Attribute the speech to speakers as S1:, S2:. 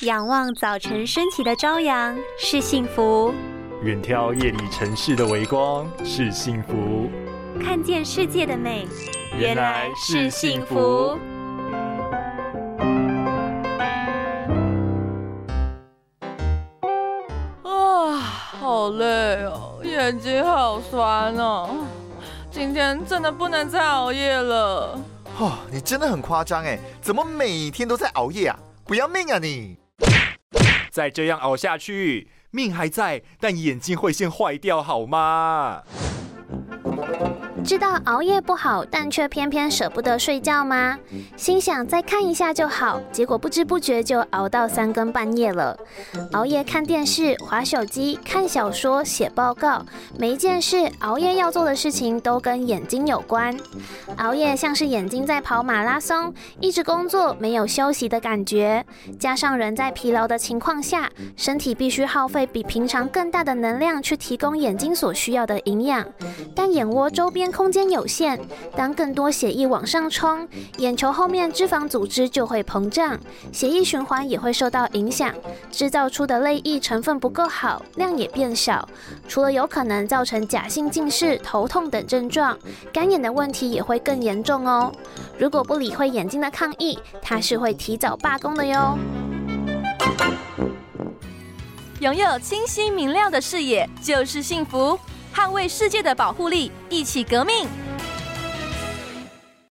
S1: 仰望早晨升起的朝阳是幸福，
S2: 远眺夜里城市的微光是幸福，
S1: 看见世界的美原来是幸福。
S3: 啊，好累哦，眼睛好酸哦，今天真的不能再熬夜了。
S4: 哦，你真的很夸张哎，怎么每天都在熬夜啊？不要命啊你！
S2: 再这样熬下去，命还在，但眼睛会先坏掉，好吗？
S5: 知道熬夜不好，但却偏偏舍不得睡觉吗？心想再看一下就好，结果不知不觉就熬到三更半夜了。熬夜看电视、划手机、看小说、写报告，每一件事熬夜要做的事情都跟眼睛有关。熬夜像是眼睛在跑马拉松，一直工作没有休息的感觉。加上人在疲劳的情况下，身体必须耗费比平常更大的能量去提供眼睛所需要的营养，但眼窝周边。空间有限，当更多血液往上冲，眼球后面脂肪组织就会膨胀，血液循环也会受到影响，制造出的泪液成分不够好，量也变少。除了有可能造成假性近视、头痛等症状，干眼的问题也会更严重哦。如果不理会眼睛的抗议，它是会提早罢工的哟。
S6: 拥有清晰明亮的视野就是幸福。捍卫世界的保护力，一起革命。